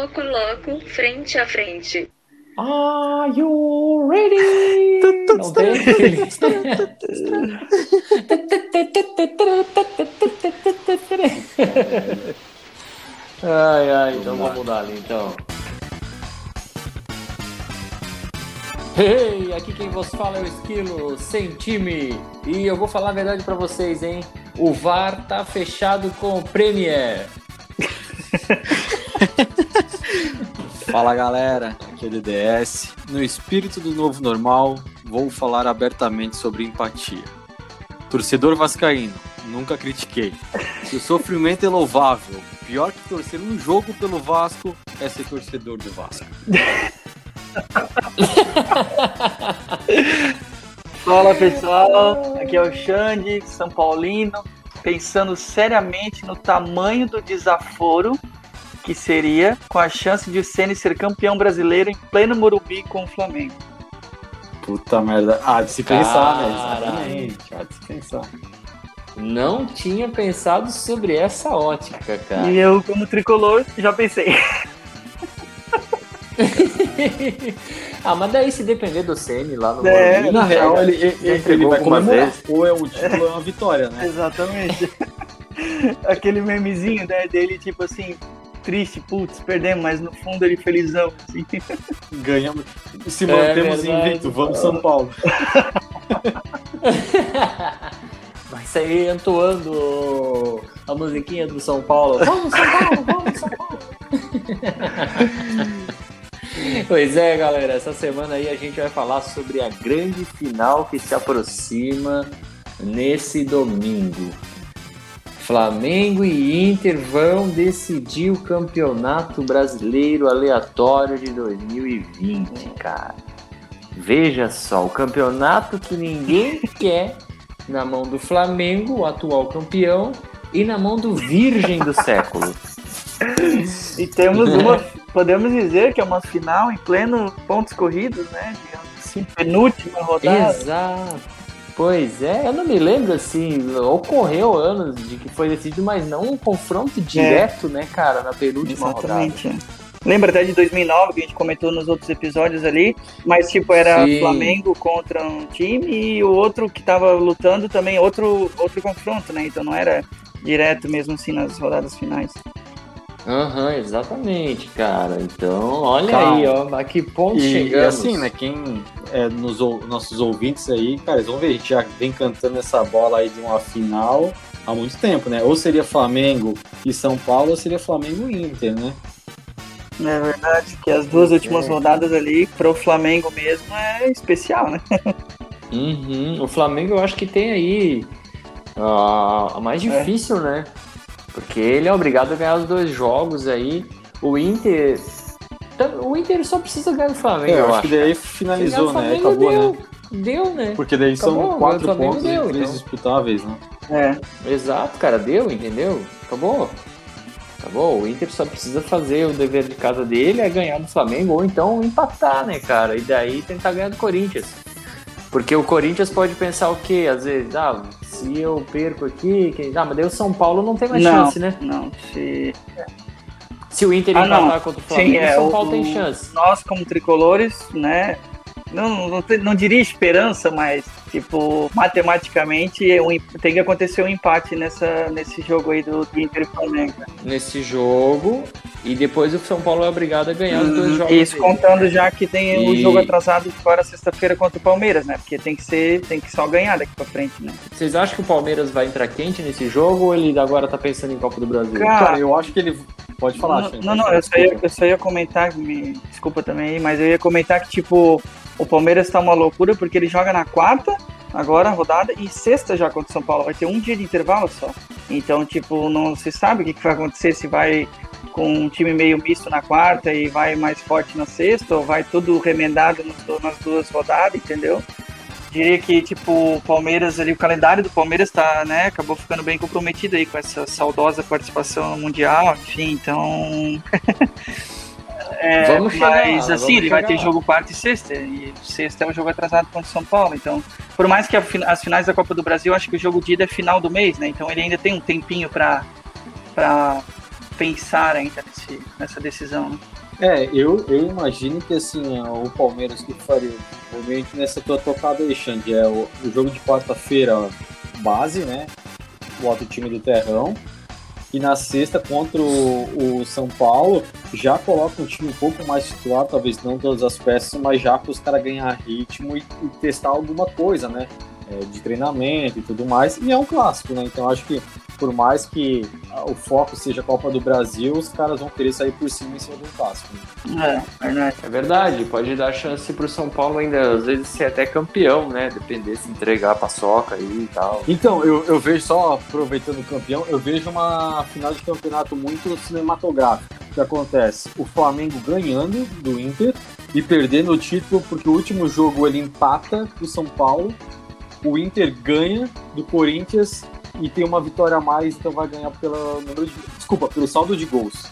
Loco Loco, frente a frente. Are you ready? Não tem? ai, ai, então vamos mudar ali, então. Hey, aqui quem vos fala é o Esquilo, sem time. E eu vou falar a verdade pra vocês, hein? O VAR tá fechado com o Premier. Fala galera, aqui é o DDS. No espírito do novo normal, vou falar abertamente sobre empatia. Torcedor vascaíno, nunca critiquei. Se o sofrimento é louvável, pior que torcer um jogo pelo Vasco é ser torcedor do Vasco. Fala pessoal, aqui é o Xande, São Paulino, pensando seriamente no tamanho do desaforo que seria com a chance de o Ceni ser campeão brasileiro em pleno Morumbi com o Flamengo. Puta merda. Ah, de se pensar, né? Exatamente. Ah, de se pensar. Não tinha pensado sobre essa ótica, cara. E eu, como tricolor, já pensei. ah, mas daí se depender do CN lá no É, Morumbi, Na real, cara, ele, ele, ele entregou vai comemorar. Ou é um título ou é uma vitória, né? Exatamente. Aquele memezinho né, dele, tipo assim, triste, putz, perdemos, mas no fundo ele felizão. Assim. Ganhamos. Se É mantemos verdade. invicto, vamos São Paulo. Vai sair entoando a musiquinha do São Paulo. Vamos, São Paulo, vamos, São Paulo. pois é, galera, essa semana aí a gente vai falar sobre a grande final que se aproxima nesse domingo. Flamengo e Inter vão decidir o campeonato brasileiro aleatório de 2020, cara. Veja só, o campeonato que ninguém quer na mão do Flamengo, o atual campeão, e na mão do virgem do século. E temos uma, podemos dizer que é uma final em pleno pontos corridos, né? Penúltima rodada. Exato. Pois é, eu não me lembro assim, ocorreu anos de que foi decidido, mas não um confronto direto, né, cara, na penúltima rodada. Exatamente. é. Lembra até de 2009 que a gente comentou nos outros episódios ali, mas tipo era Sim. Flamengo contra um time e o outro que tava lutando também outro outro confronto, né? Então não era direto mesmo assim nas rodadas finais. Aham, exatamente, cara. Então, olha Cara, aí, ó, a que ponto E, e chegamos. assim, né? Quem é nos nossos ouvintes aí, cara, eles vão ver, a gente já vem cantando essa bola aí de uma final há muito tempo, né? Ou seria Flamengo e São Paulo, ou seria Flamengo e Inter, né? É verdade que as duas últimas é. rodadas ali pro Flamengo mesmo é especial, né? Uhum. O Flamengo eu acho que tem aí a, a mais É. difícil, né? Porque ele é obrigado a ganhar os dois jogos aí. O Inter. O Inter só precisa ganhar do Flamengo, É, eu acho acho. que daí finalizou, né? Flamengo, Acabou, deu, né? Deu, né? Porque daí são Acabou, quatro o Flamengo pontos deu, e três então. disputáveis, né? É. Exato, cara, deu, entendeu? Acabou. Acabou. O Inter só precisa fazer o dever de casa dele, é ganhar do Flamengo, ou então empatar, né, cara? E daí tentar ganhar do Corinthians. Porque o Corinthians pode pensar o quê? Às vezes, ah, se eu perco aqui, quem... ah, mas daí o São Paulo não tem mais não, chance, né? não. Se Se o Inter Ah, empatar não. contra o Flamengo, Sim, é, o São o- Paulo tem o- chance. nós como tricolores, né? Não, não, não diria esperança, mas tipo, matematicamente é um em- tem que acontecer um empate nessa, nesse jogo aí do, do Inter e Flamengo. Nesse jogo, e depois o São Paulo é obrigado a ganhar os dois jogos. Isso dele. contando já que tem o E- jogo atrasado agora sexta-feira contra o Palmeiras, né? Porque tem que ser, tem que só ganhar daqui pra frente, né? Vocês acham que o Palmeiras vai entrar quente nesse jogo ou ele agora tá pensando em Copa do Brasil? Cara, Cara, eu acho que ele. Pode falar, não, Xande, não, não, eu só, ia, eu só ia comentar, me desculpa também, aí, mas eu ia comentar que, tipo, o Palmeiras tá uma loucura porque ele joga na quarta, agora a rodada, e sexta já contra o São Paulo. Vai ter um dia de intervalo só. Então, tipo, não se sabe o que, que vai acontecer, se vai com um time meio misto na quarta e vai mais forte na sexta, ou vai tudo remendado nas duas rodadas, entendeu? Diria que, tipo, o Palmeiras ali, o calendário do Palmeiras tá, né, acabou ficando bem comprometido aí com essa saudosa participação no Mundial, enfim, então. É, Vamos chegar mas lá, assim, ele vai ter lá. jogo quarta e sexta, e sexta é o jogo atrasado contra o São Paulo, então, por mais que as finais da Copa do Brasil, acho que o jogo de ida é final do mês, né, então ele ainda tem um tempinho pra pensar ainda nesse, nessa decisão. Né? É, eu, eu imagino que assim, o Palmeiras que faria, obviamente nessa tua tocada aí, Xande, é o, o jogo de quarta-feira base, né? O time do Terrão. E na sexta, contra o, o, São Paulo, já coloca um time um pouco mais situado, talvez não todas as peças, mas já para os caras ganhar ritmo e, e, testar alguma coisa, né? É, de treinamento e tudo mais. E é um clássico, né? Então acho que por mais que o foco seja a Copa do Brasil, os caras vão querer sair por cima em cima do clássico. Né? É, verdade. É verdade, pode dar chance pro São Paulo ainda, às vezes, ser até campeão, né? Depender se entregar a paçoca aí e tal. Então, eu, eu vejo, só aproveitando o campeão, eu vejo uma final de campeonato muito cinematográfica. O que acontece? O Flamengo ganhando do Inter e perdendo o título, porque o último jogo ele empata o São Paulo, o Inter ganha do Corinthians e tem uma vitória a mais, então vai ganhar pelo número de. Desculpa, pelo saldo de gols.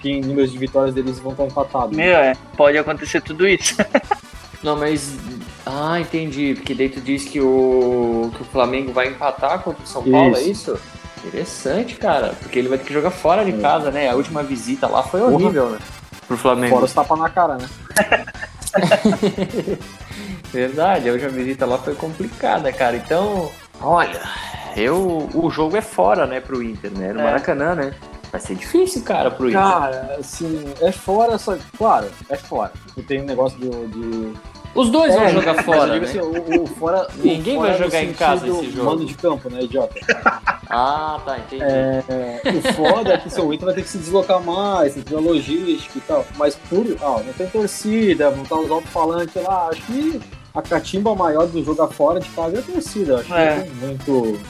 Que em números de vitórias deles vão estar empatados. Meu, é. Pode acontecer tudo isso. Não, mas. Ah, entendi. Porque daí tu diz que o, que o Flamengo vai empatar contra o São Paulo, é isso. é isso? Interessante, cara. Porque ele vai ter que jogar fora de é. casa, né? A última visita lá foi horrível, né? Pro Flamengo. Fora os tapas na cara, né? Verdade, a última visita lá foi complicada, cara. Então, olha, eu, o jogo é fora, né, pro Inter, né? No é. Maracanã, né? Vai ser difícil, cara, pro Inter. Cara, assim, é fora, só. Claro, é fora. Tem um negócio de. de... Os dois é, vão jogar fora. Né? Assim, o, o, fora, Ninguém o vai jogar em casa esse jogo. Mando de campo, né, idiota? ah, tá, entendi. É, o foda é que o Inter vai ter que se deslocar mais, tem que ter logística e tal. Mas por. Ah, não tem torcida, vão estar os alto-falantes lá. Acho que a catimba maior do jogo fora de casa é a torcida. Acho é. que tem muito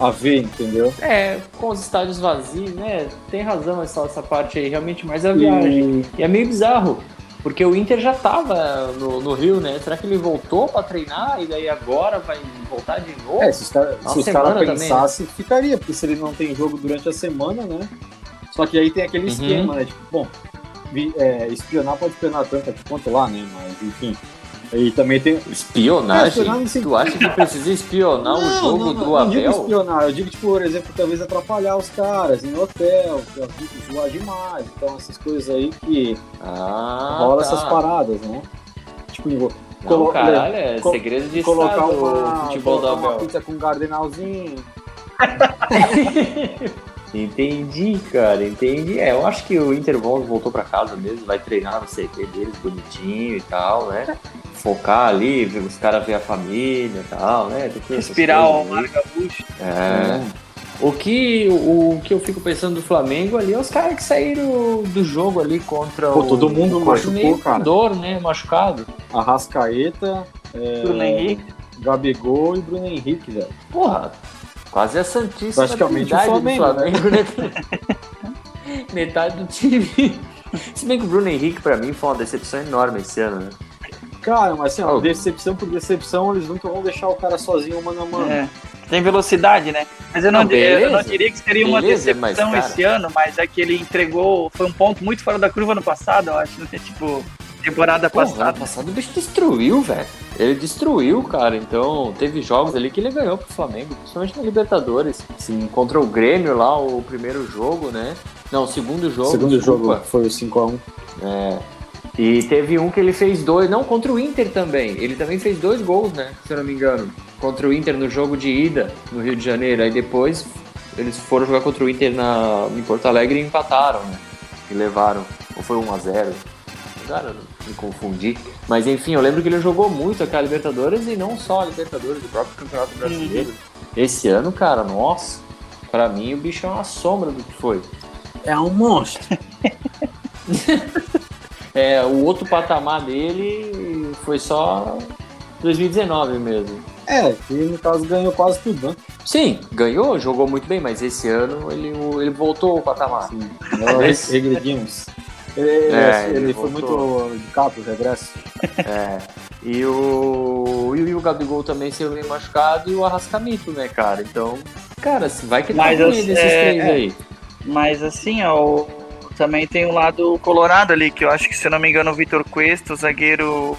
a ver, entendeu? É, com os estádios vazios, né? Tem razão essa, essa parte aí, realmente mais a viagem. E... e é meio bizarro. Porque o Inter já estava no, no, Rio, né? Será que ele voltou para treinar e daí agora vai voltar de novo? É, se os caras cara pensassem, né? ficaria, porque se ele não tem jogo durante a semana, né? Só que aí tem aquele uhum. esquema, né? Tipo, bom, é, espionar pode espionar tanto aqui quanto lá, né? Mas enfim. E também tem. Espionagem? É, tu acha que precisa espionar não, o jogo não, não, do Abel? Não digo espionar, eu digo, tipo, por exemplo, talvez atrapalhar os caras em hotel, zoar demais. Então, essas coisas aí que ah, rola tá. essas paradas, né? Tipo, não, colo... caralho, é segredo de colocar estado, uma, futebol colocar uma pizza com um cardenalzinho. Entendi, cara, entendi. É, eu acho que o Inter voltou para casa mesmo, vai treinar no CT deles bonitinho e tal, né? Focar ali, ver os caras ver a família e tal, né? Respirar o mar gaúcho. É. O que, o, o, que eu fico pensando do Flamengo ali é os caras que saíram do jogo ali contra Pô, o. todo mundo machucou, cara. Dor, né? Machucado. Arrascaeta, é, Bruno Henrique. Gabigol e Bruno Henrique, velho. Porra, Quase a Santíssima Praticamente o Flamengo, do Flamengo, né? né? Metade do time. Se bem que o Bruno Henrique, pra mim, foi uma decepção enorme esse ano, né? Cara, mas assim, ó, decepção por decepção, eles nunca vão deixar o cara sozinho mano a mano. É. Tem velocidade, né? Mas eu não, não eu não diria que seria uma beleza, decepção mas, esse ano, mas é que ele entregou. Foi um ponto muito fora da curva no passado, eu acho, né? Tipo, temporada Porra, passada. Ano passado o bicho destruiu, velho. Ele destruiu, cara. Então, teve jogos ali que ele ganhou pro Flamengo, principalmente na Libertadores. Sim, contra o Grêmio lá, o primeiro jogo, né? Não, o segundo jogo. Segundo desculpa. jogo foi o 5x1. É. E teve um que ele fez dois, não, contra o Inter também. Ele também fez dois gols, né? Se eu não me engano. Contra o Inter no jogo de ida no Rio de Janeiro. Aí depois eles foram jogar contra o Inter na, em Porto Alegre e empataram, né? E levaram. Ou foi 1 a 0 Cara, me confundi. Mas enfim, eu lembro que ele jogou muito aquela Libertadores e não só a Libertadores, o próprio Campeonato Brasileiro. Uhum. Esse ano, cara, nossa, pra mim o bicho é uma sombra do que foi. É um monstro. é, o outro patamar dele foi só 2019 mesmo. É, que no caso ganhou quase tudo, né? Sim, ganhou, jogou muito bem, mas esse ano ele, ele voltou ao patamar. Sim, nós regredimos. Ele, é, ele, ele foi muito de capo, regresso. É. E o, e o Gabigol também saiu bem machucado e o Arrascamento, né, cara? Então, cara, vai que tá ruim desses é, três é. aí. Mas assim, ó, também tem o um lado colorado ali, que eu acho que, se eu não me engano, o Vitor Cuesta, o zagueiro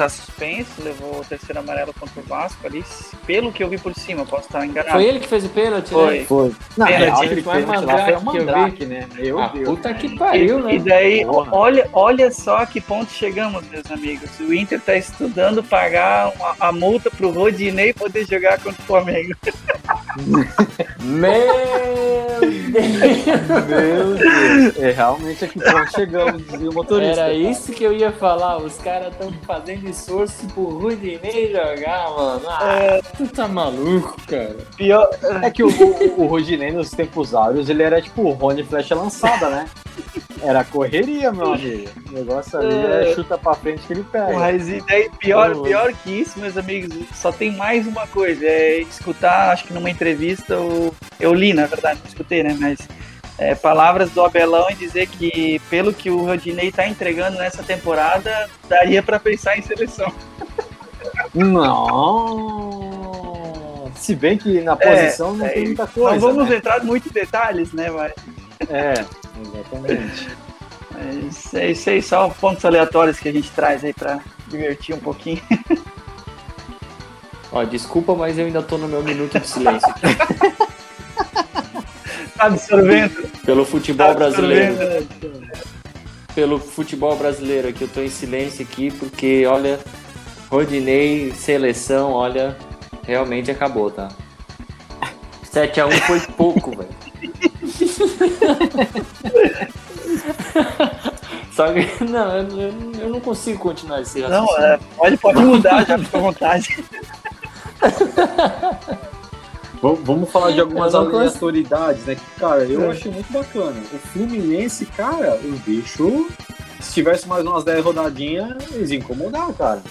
tá suspenso, levou o terceiro amarelo contra o Vasco ali. Pelo que eu vi por cima, posso estar enganado. Foi ele que fez o pênalti, Foi. né? Foi. Não, Pênalti, real, ele foi pênalti lá foi mandrake um que eu vi. mandrake, né? Meu Ah, Deus. puta que pariu, E né? daí, Porra. olha, olha só a que ponto chegamos, meus amigos. O Inter tá estudando pagar uma- a multa pro Rodinei poder jogar contra o Flamengo. Meu Deus! Meu Deus. É realmente aqui ponto chegamos, dizia o motorista. Era isso que eu ia falar. Os caras estão fazendo esforço pro Rudinei jogar, mano. Ah, tu tá maluco, cara. Pior, É que o, o, o Rodinei nos tempos áureos, ele era tipo o Rony Flecha lançada, né? Era correria, meu amigo. O negócio ali é chuta pra frente que ele pega. mas e daí, pior, pior que isso, meus amigos, só tem mais uma coisa. É escutar, acho que numa entrevista, o... eu li, na verdade, não escutei, né? Mas é, palavras do Abelão e dizer que, pelo que o Rodinei tá entregando nessa temporada, daria pra pensar em seleção. Não. Se bem que na posição não é, tem muita coisa. Não vamos né? entrar em muitos detalhes, né? Mas É, exatamente. é isso, é isso aí, só pontos aleatórios que a gente traz aí pra divertir um pouquinho. Ó, desculpa, mas eu ainda tô no meu minuto de silêncio. Tá absorvendo? Pelo futebol Tá brasileiro. Pelo futebol brasileiro aqui, eu tô em silêncio aqui porque, olha, Rodinei, seleção, olha, realmente acabou, tá? 7x1 foi pouco, velho. Só que, não, eu, eu- não consigo continuar esse Não, é, pode, pode mudar já, fica à vontade. Vamos, vamos falar de algumas consigo. aleatoriedades, né? Que, cara, eu É. achei muito bacana. O Fluminense, cara, o bicho. Se tivesse mais umas 10 rodadinhas, eles iam incomodar, cara.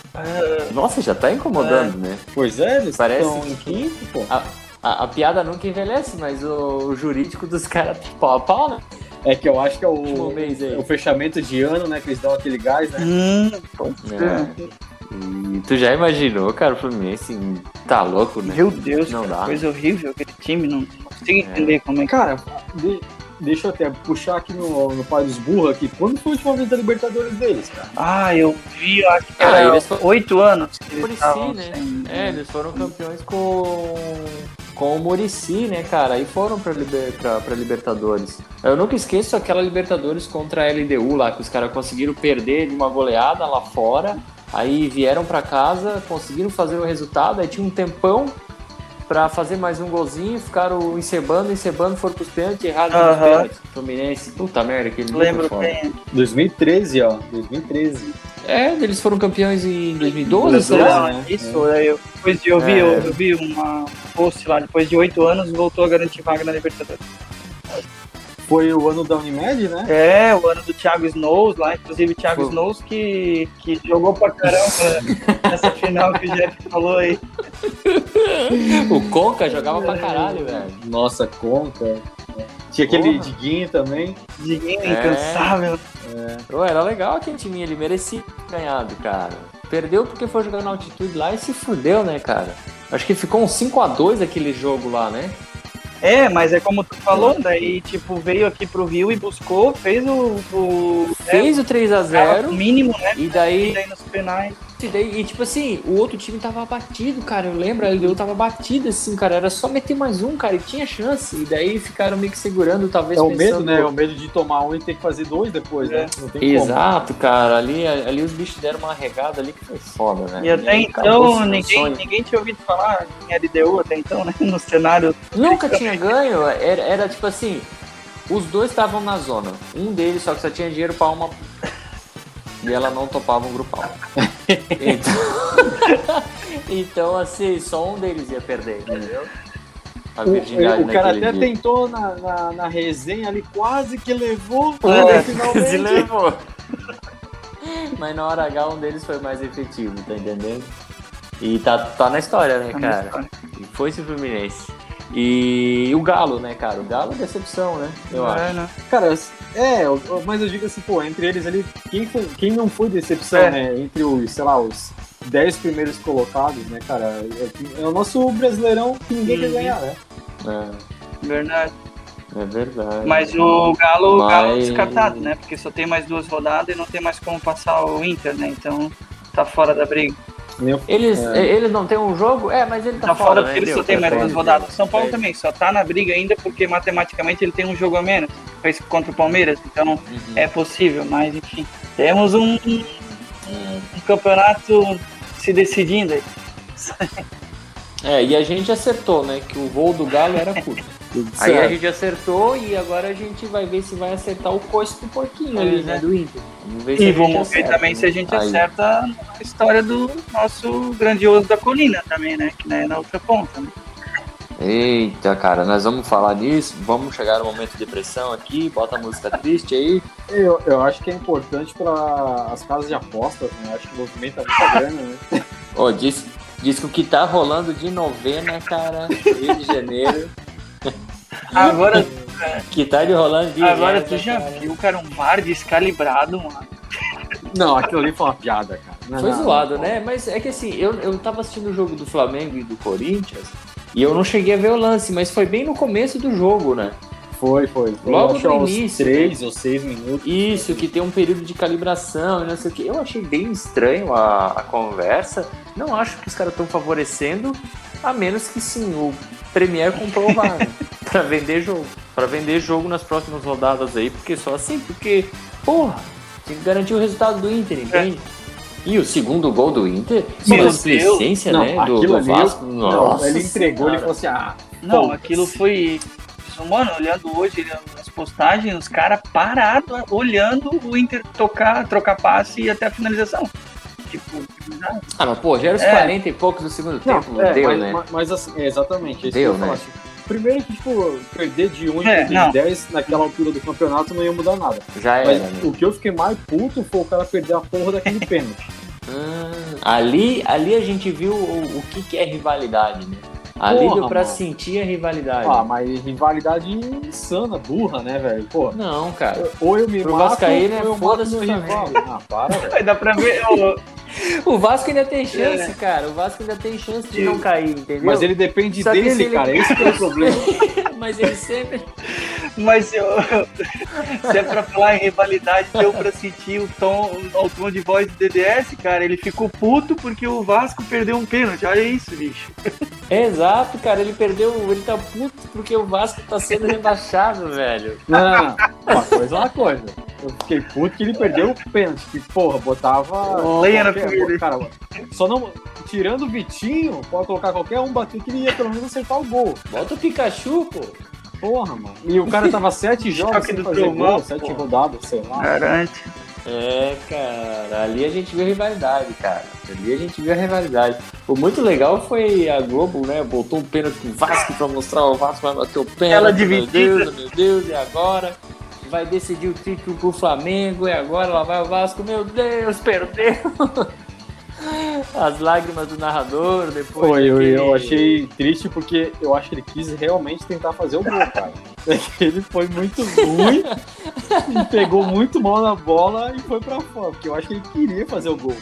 Nossa, já tá incomodando, né? Pois é, eles Parece estão que- em quinto, pô. A, a- a piada nunca envelhece, mas o, o jurídico dos caras tá pau a pau, né? É que eu acho que é o, mês aí. o fechamento de ano, né? Que eles dão aquele gás, né? Hum, É. E tu já imaginou, cara, o Fluminense tá louco, né? Meu Deus, Não cara, dá. coisa horrível aquele time, não, não consigo entender como é que. Cara, de- deixa eu até puxar aqui no, no pai dos burros aqui. Quando foi a última vez da Libertadores deles, cara? Ah, eu vi, eu acho que era eles foram- oito anos que eles estavam né? sem- É, eles foram campeões com, com o Murici, né, cara? Aí foram pra, liber, pra, pra Libertadores. Eu nunca esqueço aquela Libertadores contra a LDU lá, que os caras conseguiram perder de uma goleada lá fora. Aí vieram pra casa, conseguiram fazer o resultado, aí tinha um tempão pra fazer mais um golzinho, ficaram encebando, encebando, foram pros pênaltis, errados nos Aham. pênaltis. Fluminense, puta merda, aquele Lembro bem. 2013, ó. 2013. É, eles foram campeões em 2012, Brasil, será? né? Isso, aí eu, depois de eu vi, É. eu, eu vi uma post lá, depois de oito anos voltou a garantir vaga na Libertadores. Foi o ano da Unimed, né? É, o ano do Thiago Snows lá, inclusive o Thiago Foi. Snows que, que jogou pra caramba nessa final que o Jeff falou aí. O Conca jogava pra caralho, velho. Nossa, Conca. Tinha aquele Porra. Diguinho também. Diguinho É. incansável. Pô, era legal aquele time, ele merecia ter ganhado, cara. Perdeu porque foi jogar na altitude lá e se fudeu, né, cara? Acho que ficou um 5x2 aquele jogo lá, né? É, mas é como tu falou, daí tipo, veio aqui pro Rio e buscou, fez o. o Fez o é, 3x0 o mínimo, né? e E daí, daí nos penais. E daí, e tipo assim, o outro time tava batido, cara. Eu lembro, a LDU tava batida assim, cara. Era só meter mais um, cara, e tinha chance. E daí ficaram meio que segurando, talvez É o pensando... medo, né? É o medo de tomar um e ter que fazer dois depois, né? Não tem como. Exato, cara. Ali, ali os bichos deram uma regada ali que foi foda, né? E até aí acabou então ninguém, ninguém tinha ouvido falar em LDU até então, né? No cenário. Nunca tinha ganho, era, era tipo assim, os dois estavam na zona. Um deles só que só tinha dinheiro pra uma. E ela não topava um grupal. Então, então assim, só um deles ia perder, entendeu? A virgindade O, o cara até dia. tentou na, na, na resenha ali, quase que levou. É, né, finalmente. levou. Mas na hora H um deles foi mais efetivo, tá entendendo? E tá, tá na história, né, Tá cara? história. E foi esse Fluminense. E o Galo, né, cara? O Galo é decepção, né? Eu acho. É, né? Cara, é, mas eu digo assim, pô, entre eles ali, quem, foi, quem não foi decepção, É. né? Entre os, sei lá, os 10 primeiros colocados, né, cara? É, é o nosso brasileirão que ninguém quer Uhum. ganhar, né? Verdade. É, é verdade. Mas o Galo, o Galo Mas- descartado, né? Porque só tem mais duas rodadas e não tem mais como passar o Inter, né? Então tá fora da briga. Meu- Eles, É. eles não têm um jogo? É, mas ele tá, Tá fora né? porque ele Deu, só tem mais fora. duas rodadas. São Paulo É. também só tá na briga ainda porque matematicamente ele tem um jogo a menos. Fez contra o Palmeiras, então Uhum. é possível, mas enfim. Temos um, um campeonato se decidindo aí. É, e a gente acertou, né? Que o voo do Galo era curto. Tudo Aí a certo. gente acertou e agora a gente vai ver se vai acertar o coice do porquinho ali, né? é. Do Inter. Vamos ver se E a vamos ver também né? se a gente Aí. acerta a história do nosso grandioso da colina também, né? Que né, na outra ponta. Né? Eita, cara, nós vamos falar disso. Vamos chegar no momento de depressão aqui. Bota a música triste aí. Eu, eu acho que é importante para as casas de apostas, né? Eu acho que movimenta muita grana, né? Ó, diz, diz que o que tá rolando de novena, cara, Rio de Janeiro. Agora, Que tá de rolando de agora tu já viu, cara, um VAR descalibrado, mano. Não, aquilo ali foi uma piada, cara. Não, Foi não, zoado, não. né? Mas é que assim, eu, eu tava assistindo o jogo do Flamengo e do Corinthians e eu não cheguei a ver o lance, mas foi bem no começo do jogo, né? Foi, foi. foi. Logo no aos início, Três ou seis minutos. Isso, que tem um período de calibração e não sei o que. Eu achei bem estranho a, a conversa. Não acho que os caras estão favorecendo, a menos que sim, o Premier comprou pra vender jogo. Pra vender jogo nas próximas rodadas aí, porque só assim, porque, porra, tem que garantir o resultado do Inter, entende? E o segundo gol do Inter, uma displicência, Não, né? Do, do ali, Vasco. Não, Nossa ele entregou, ele Senhora. falou assim, ah, Não, Pô, aquilo foi. Mano, olhando hoje as postagens, os caras parados, olhando o Inter tocar, trocar passe e até a finalização. Tipo, já- Ah, mas pô, já era os É. 40 e poucos do segundo Não, tempo, é, deu, mas, né? mas- mas assim, é exatamente. isso Deu, que eu ia né? falar, tipo, Primeiro que, tipo, perder de 1 É, e não. de 10 naquela altura do campeonato não ia mudar nada. Já era, Mas né? o que eu fiquei mais puto foi o cara perder a porra daquele pênalti. Ah, ali, ali a gente viu o, o que, que é rivalidade, né? Ali Porra, deu pra mano. sentir a rivalidade. Ah, mas rivalidade insana, burra, né, velho? Pô, Não, cara. ou eu me Pro mato, Vascaíno é ou eu mato foda-se meu o rival. Ah, para, velho. Dar pra ver. O Vasco ainda tem É. chance, cara. O Vasco ainda tem chance de não cair, entendeu? Mas ele depende Só dele, se ele- cara. Esse que é o problema. Mas ele sempre. Mas eu, se é pra falar em rivalidade, deu pra sentir o tom, o tom de voz do DDS, cara. Ele ficou puto porque o Vasco perdeu um pênalti. Olha isso, bicho. Exato, cara. Ele perdeu. Ele tá puto porque o Vasco tá sendo rebaixado, velho. Não, não, não. Uma coisa é uma coisa. Eu fiquei puto que ele perdeu o pênalti. Que, porra, botava. Lenha na fogueira. Cara, só não. Tirando o Vitinho, pode colocar qualquer um bater que ele ia pelo menos acertar o gol. Bota o Pikachu, pô. Porra, mano. E o cara tava sete jogos sem do fazer gol, sete pô. rodadas, sei lá. Garante. É, cara, ali a gente viu a rivalidade, cara. Ali a gente viu a rivalidade. O muito legal foi a Globo, né? Botou um pênalti pro Vasco pra mostrar o Vasco vai bater o pênalti. Ela Meu dividida. Deus, meu Deus, e agora? Vai decidir o título pro Flamengo, e agora lá vai o Vasco, meu Deus, perdeu! As lágrimas do narrador depois. Foi, eu, eu achei triste porque eu acho que ele quis realmente tentar fazer o gol, cara. É que ele foi muito ruim e pegou muito mal na bola e foi pra fora, porque eu acho que ele queria fazer o gol.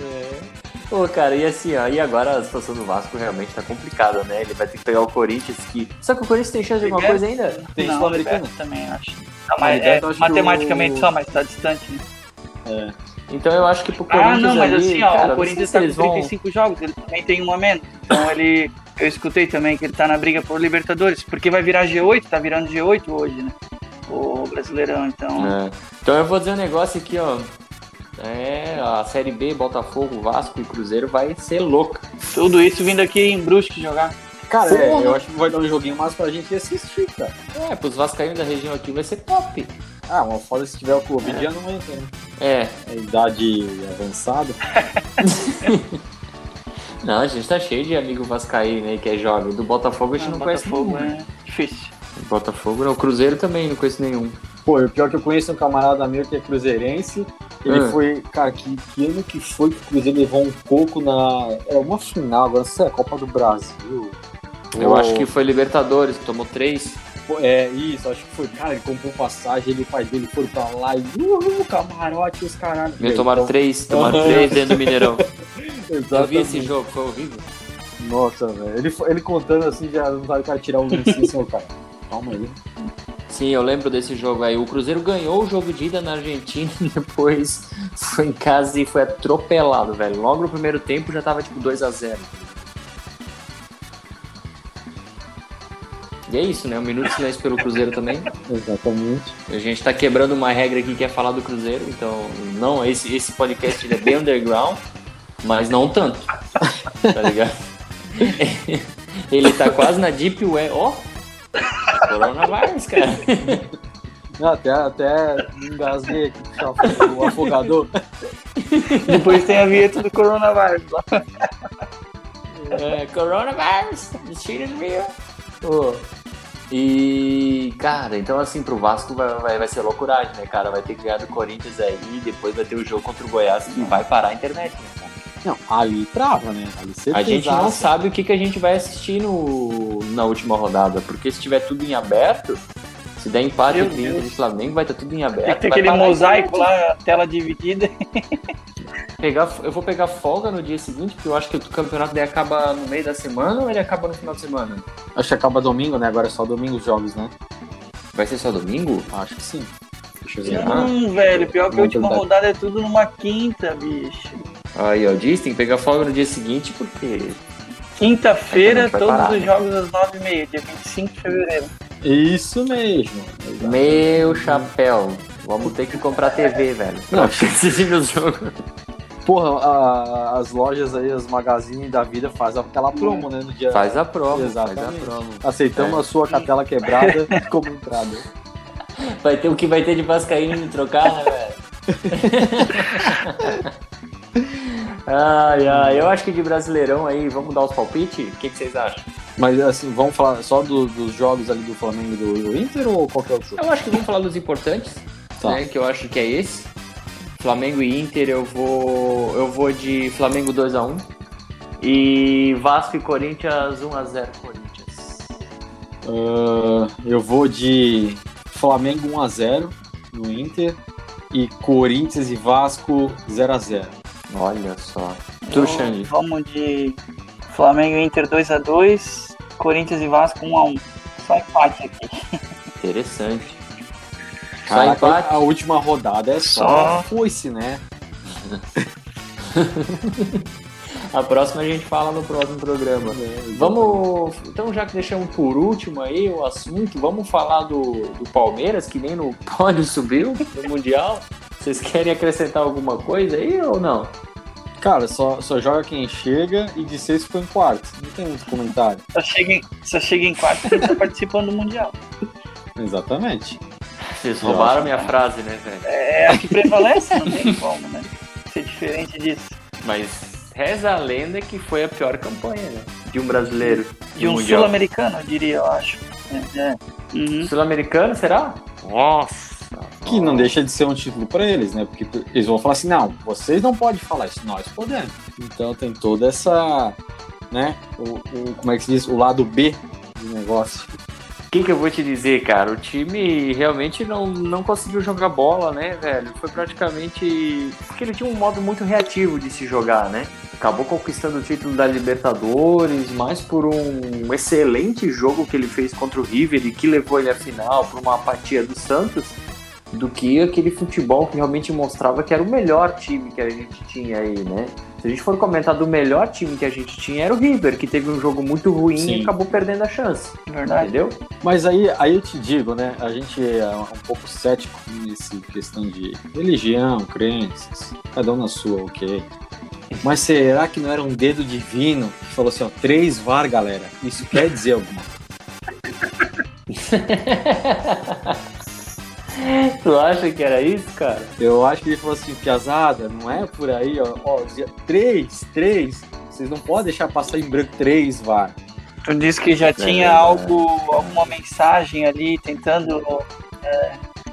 É. Pô, cara, e assim, ó, e agora a situação do Vasco realmente tá complicada, né? Ele vai ter que pegar o Corinthians, que. Só que o Corinthians tem chance de alguma Liberta. coisa ainda? Tem Sul-Americana? Liberta também, acho. Tá, mas, é, que matematicamente o- só, mas tá distante. Né? Então eu acho que pro Corinthians. Ah, não, mas ali, assim, ó, cara, o Corinthians tá com eles vão- 35 jogos, ele também tem um a menos. Então ele. Eu escutei também que ele tá na briga por Libertadores, porque vai virar G8, tá virando G8 hoje, né? O Brasileirão, então. É. Então eu vou dizer um negócio aqui, ó. É, a Série B, Botafogo, Vasco e Cruzeiro vai ser louca. Tudo isso vindo aqui em Brusque jogar. Cara, é, eu acho que vai dar um joguinho mais pra gente assistir, cara. É, pros Vascaínos da região aqui vai ser top. Ah, uma foda se tiver o Covid já não entra, né? É. É idade avançada. Não, a gente tá cheio de amigo Vascaíno aí que é jovem. Do Botafogo a gente não conhece Ah, Botafogo nenhum. é difícil. Botafogo não, Cruzeiro também, não conheço nenhum. Pô, o pior é que eu conheço um camarada meu que é cruzeirense. Ele Ah. foi, cara, que, que ano que foi que o Cruzeiro levou um coco na. Era uma final, agora não sei, a Copa do Brasil. Eu acho que foi Libertadores, tomou três. É, isso, acho que foi. Cara, ele comprou passagem, ele pai dele foram pra lá e. Uhul, camarote, os caralho. Me tomaram Então, três, tomaram três dentro do Mineirão. Eu Exatamente. vi esse jogo, foi horrível. Nossa, velho. Ele, ele contando assim, já não o cara tirar o lencinho assim, cara. Calma aí. Sim, eu lembro desse jogo aí. O Cruzeiro ganhou o jogo de ida na Argentina e depois foi em casa e foi atropelado, velho. Logo no primeiro tempo já tava tipo 2 a 0 E é isso, né? Um minuto de silêncio pelo Cruzeiro também. Exatamente. A gente tá quebrando uma regra aqui que é falar do Cruzeiro, então não, esse, esse podcast ele é bem underground, mas não tanto. Tá ligado? Ele tá quase na Deep Web. Ó! Coronavírus, cara. Não, até, até engasguei aqui o afogador. Depois tem a vinheta do coronavírus lá. É, coronavírus, the shit is real. Ô, E, cara, então assim, pro Vasco vai, vai, vai ser loucuragem, né, cara? Vai ter que ganhar do Corinthians aí, depois vai ter o jogo contra o Goiás que vai parar a internet, né, cara? Não, ali trava, né? Ali A gente não sabe o que, que a gente vai assistir no, na última rodada, porque se tiver tudo em aberto, se der empate entre Inter e Flamengo, vai estar tudo em aberto. Tem que ter aquele a mosaico lá, tela dividida. Pegar, eu vou pegar folga no dia seguinte, porque eu acho que o campeonato daí acaba no meio da semana ou ele acaba no final de semana? Acho que acaba domingo, né? Agora é só domingo os jogos, né? Vai ser só domingo? Acho que sim. Deixa eu ver. Ah. Hum, velho, pior que a Não, última verdade. rodada é tudo numa quinta, bicho. Aí, ó, diz, tem que pegar folga no dia seguinte, porque Quinta-feira, todos parar, os né? jogos às 9h30, dia 25 de fevereiro. Isso mesmo. Meu chapéu. Vamos ter que comprar TV, velho. Não. assistir os jogos. Porra, a- as lojas aí, as magazines da vida fazem aquela promo, né? No dia. Faz a promo, Exatamente. faz a promo. Aceitamos É. a sua catela quebrada como entrada. Vai ter o que vai ter de Vascaíno me trocar, né, velho? ai, ai, eu acho que de Brasileirão aí, vamos dar os palpites? O que, que vocês acham? Mas assim, vamos falar só do- dos jogos ali do Flamengo e do, do Inter ou qualquer outro jogo? Eu acho que vamos falar dos importantes, Tá. né, que eu acho que é esse. Flamengo e Inter, eu vou eu vou de Flamengo 2 a 1 e Vasco e Corinthians 1 a 0 Corinthians. Ah, eu vou de Flamengo 1x0 no Inter e Corinthians e Vasco 0x0. Olha só. Tu, Xande? Vamos de Flamengo e Inter 2x2, Corinthians e Vasco 1x1. Só empate aqui. Interessante. Só Caraca, empate. a última rodada é só, Só. foice, né? A próxima a gente fala no próximo programa. Vamos, então já que deixamos por último aí o assunto, vamos falar do, do Palmeiras, que nem no pódio subiu no Mundial. Vocês querem acrescentar alguma coisa aí ou não? Cara, só, só joga quem chega e de sexto ficou em quarto. Não tem muito comentário. Só chega em, só chega em quarto quem tá participando do Mundial. Exatamente. Vocês roubaram acho. minha frase, né, velho? É a que prevalece, não tem como, né? Ser diferente disso. Mas reza a lenda que foi a pior campanha, né? De um brasileiro. De um sul-americano, eu diria, eu acho. É, é. Uhum. Sul-americano, será? Nossa! Que não deixa de ser um título pra eles, né? Porque eles vão falar assim, não, vocês não podem falar isso, nós podemos. Então tem toda essa, né? O, o- como é que se diz? O lado B do negócio. O que, que eu vou te dizer, cara? O time realmente não, não conseguiu jogar bola, né, velho? Foi praticamente. Porque ele tinha um modo muito reativo de se jogar, né? Acabou conquistando o título da Libertadores, mais por um excelente jogo que ele fez contra o River e que levou ele à final, por uma apatia do Santos, do que aquele futebol que realmente mostrava que era o melhor time que a gente tinha aí, né? Se a gente for comentar do melhor time que a gente tinha, era o River, que teve um jogo muito ruim Sim. e acabou perdendo a chance, Verdade. entendeu? Mas aí, aí eu te digo, né? A gente é um pouco cético nesse questão de religião, crenças, cada um na sua, ok. Mas será que não era um dedo divino que falou assim, ó, três VAR, galera? Isso quer dizer alguma coisa? Tu acha que era isso, cara? Eu acho que ele falou assim, piazada, não é por aí, ó. ó três, três. Vocês não podem deixar passar em branco três VAR. Tu disse que já tinha É. algo, alguma mensagem ali tentando.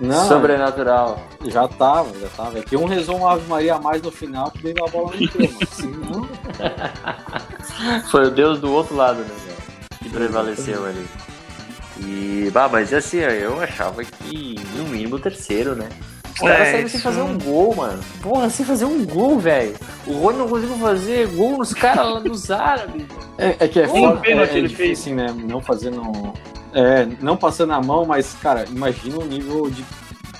Não, Sobrenatural. já tava, já tava. É que um rezou uma Ave Maria a mais no final, que daí a bola não entrou, assim, não. Foi o Deus do outro lado, né, velho? Que prevaleceu ali. E, bah, mas assim, eu achava que no mínimo o terceiro, né? Os caras É, saíram sem fazer um gol, mano. Porra, sem fazer um gol, velho. O Rony não conseguiu fazer gol nos caras lá dos árabes. É, é que é Um foda, é, é ele difícil, fez. né? Não fazer no. É, não passando a mão, mas, cara, imagina o nível de.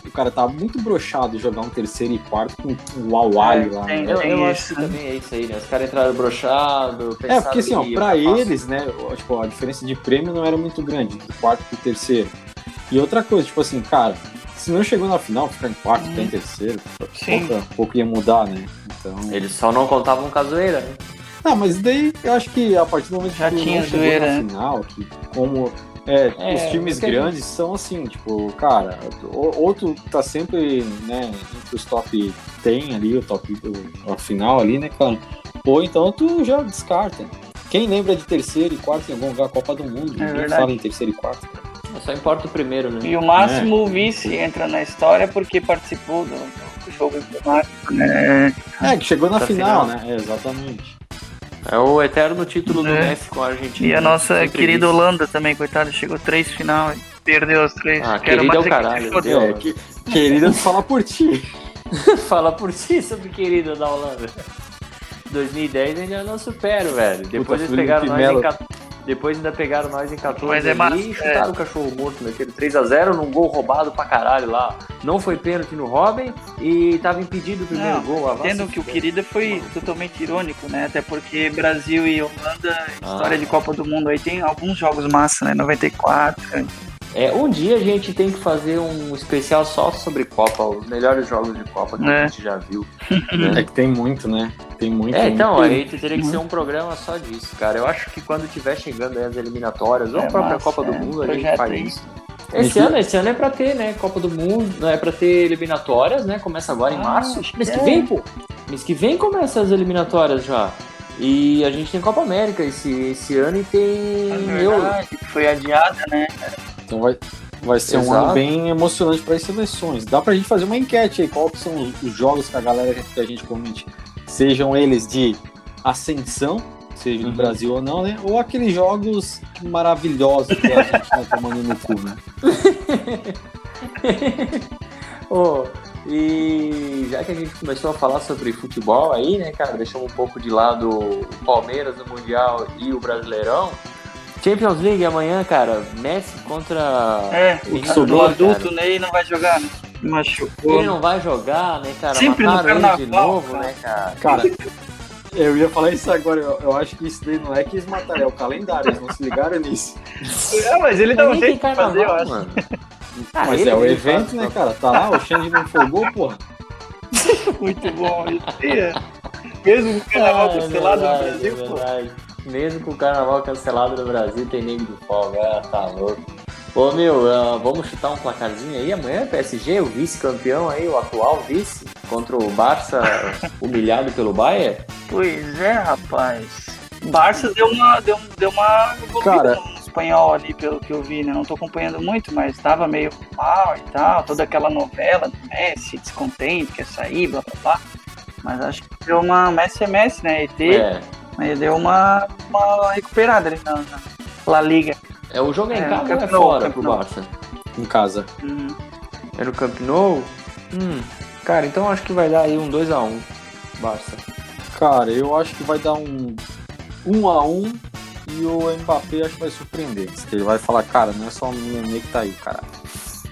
O cara tá muito brochado jogar um terceiro e quarto com o Awali lá. tem- né? Eu, eu acho isso, que também é isso aí, né? Os caras entraram broxado, É, porque assim, ó, pra ficar eles, né, tipo, a diferença de prêmio não era muito grande, do quarto pro terceiro. E outra coisa, tipo assim, cara, se não chegou na final, ficar em quarto, ficar em terceiro, Sim. pouco, pouco ia mudar, né? Então. Eles só não contavam com a zoeira, né? Ah, mas daí eu acho que a partir do momento Já que tinha não chegou zoeira, na né? final, que como é, É, os times a grandes são assim, tipo, cara, ou, ou tu tá sempre, né, entre os top 10 ali, o top, o, a final ali, né, cara? Ou então tu já descarta. Quem lembra de terceiro e quarto em algum lugar Copa do Mundo? Ninguém verdade. fala em terceiro e quarto. Só importa o primeiro, né? E o máximo o vice entra na história porque participou do, do jogo emblemático, né? É, que chegou na final, final. né? É, exatamente. É o eterno título do É. Messi com a Argentina. E a nossa Sempre querida vice. Holanda também, coitada, chegou três final e perdeu as três. Ah, Quero querida é o é que caralho. Deus. É, que, querida, fala por ti. Fala por si sobre querida da Holanda. 2010 ainda não supero, velho. Depois eles Felipe pegaram nós em 14. Depois ainda pegaram nós em 14 Mas é ali massa, e chutaram o cachorro morto naquele 3x0 num gol roubado pra caralho lá. Não foi pênalti no Robin e tava impedido o primeiro Não, gol. Ah, vai Entendo se que o querida foi totalmente irônico, né? Até porque Brasil e Holanda, história Ah. de Copa do Mundo aí tem alguns jogos massa, né? 94. É, um dia a gente tem que fazer um especial só sobre Copa, os melhores jogos de Copa que É. a gente já viu. É né? que tem muito, né? Tem muito. É, então, muito. aí teria que ser um programa só disso, cara. Eu acho que quando tiver chegando aí as eliminatórias, ou É a própria massa, Copa do é. Mundo, a gente faz isso. Esse ano, esse ano é pra ter, né? Copa do Mundo, é pra ter eliminatórias, né? Começa agora em Ah, março. acho que Mês que é. vem, pô. Mês que vem começa as eliminatórias já. E a gente tem Copa América esse, esse ano e tem É verdade, que foi adiada, né? Então vai, vai ser um Exato. ano bem emocionante para as seleções. Dá pra gente fazer uma enquete aí, qual são os, os jogos que a galera que a gente comente. Sejam eles de ascensão, seja do Uhum. Brasil ou não, né? Ou aqueles jogos maravilhosos que a gente tá tomando no cu, né? Ô, e já que a gente começou a falar sobre futebol aí, né, cara, deixamos um pouco de lado o Palmeiras no Mundial e o Brasileirão. Champions League amanhã, cara, Messi contra. É, o o sobrou, adulto cara. Ney não vai jogar, né? Machucou. Ele não vai jogar, né, cara? Sempre no Mataram ele de carnaval, novo, cara. né, cara? Cara, eu ia falar isso agora, eu, eu acho que isso daí não é que eles mataram, é o calendário, eles não se ligaram nisso. É, mas ele dá um jeito de fazer, eu acho. mano. Ah, Mas ele é o que evento, faz, né, cara? Tá lá, o Xande não folgou, porra. Muito bom. isso. É. Mesmo com o carnaval é cancelado no Brasil, é pô. Mesmo com o carnaval cancelado no Brasil, tem nego de folga. Ah, tá louco. Ô meu, ah, vamos chutar um placarzinho aí amanhã, PSG, o vice-campeão aí, o atual vice, contra o Barça humilhado pelo Bayern. Pois é, rapaz. Barça deu uma, deu, deu uma Cara. no espanhol ali, pelo que eu vi, né? Não tô acompanhando muito, mas tava meio mal e tal. Toda aquela novela do Messi, descontente, quer sair, blá blá blá. Mas acho que deu uma. Messi é Messi, né? ET, É, mas deu uma, uma recuperada ali na, na La Liga. é o jogo é em É, casa ou é fora pro Nou. Barça? Em casa. Hum. É no Camp Nou? Hum, cara, então acho que vai dar aí um 2x1 Barça. Cara, eu acho que vai dar um 1 um a 1 um, e o Mbappé acho que vai surpreender. Ele vai falar, cara, não é só o Nenê que tá aí, cara.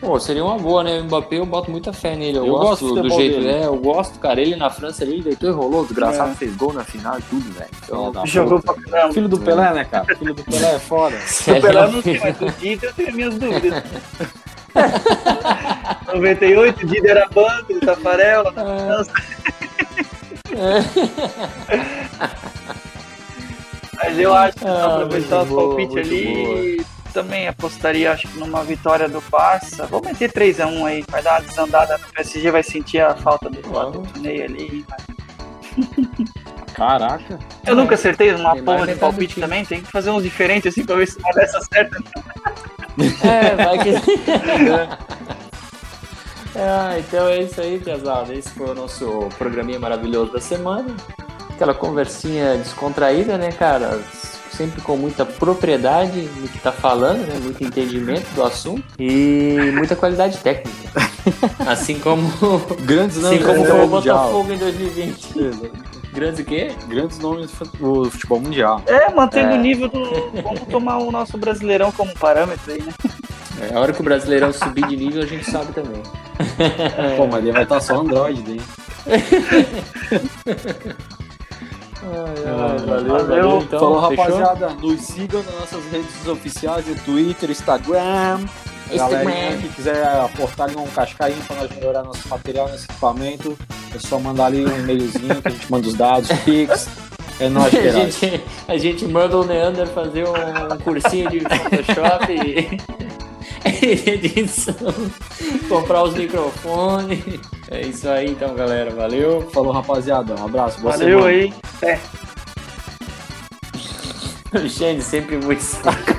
Pô, seria uma boa, né? O Mbappé, eu boto muita fé nele. Eu, Eu gosto, gosto do do, jeito. dele. É, eu gosto, cara. Ele na França, ele deitou e rolou. Desgraçado, É. fez gol na final e tudo, velho. Então, Jogou pra caramba. Filho do Pelé, né, cara? Filho do Pelé é foda. O Pelé não sei, mas o Dida eu tenho minhas dúvidas. 98, o Dida era banco Tafarel. Mas eu acho que Ah, pra aproveitar muito os boa, palpites ali, também apostaria, acho que numa vitória do Barça. Vou meter 3x1 aí, vai dar uma desandada no PSG, vai sentir a falta do Ney ali. Caraca. Eu nunca acertei uma Tem porra de palpite também, tem que fazer uns diferentes assim pra ver se uma dessa certa. É, vai que. ah, então é isso aí, Piazada. Esse foi o nosso programinha maravilhoso da semana. Aquela conversinha descontraída, né, cara? Sempre com muita propriedade no que tá falando, né? Muito entendimento do assunto e muita qualidade técnica. Assim como, Grandes assim como nomes foi do o Mundial. Botafogo em 2020. Exato. Grandes o quê? Grandes nomes do futebol mundial. É, mantendo É. o nível do. Vamos tomar o nosso brasileirão como parâmetro aí, né? É, a hora que o Brasileirão subir de nível, a gente sabe também. Pô, mas ele vai estar só Android daí. valeu, Valeu. então. Falou, fechou? rapaziada. Nos sigam nas nossas redes oficiais, no Twitter, Instagram. Galerinha que quiser aportar ali um cascainho para nós melhorar nosso material nesse equipamento, é só mandar ali um e-mailzinho que a gente manda os dados, Pix. É nóis, A gente, a gente manda o Neander fazer um, um cursinho de Photoshop e edição, comprar os microfones. É isso aí então, galera. Valeu. Falou, rapaziada. Um abraço. Boa Valeu semana. aí. É. O Xande sempre muito saco.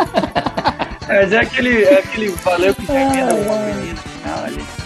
Mas é aquele, é aquele valeu que com uma menina final ali.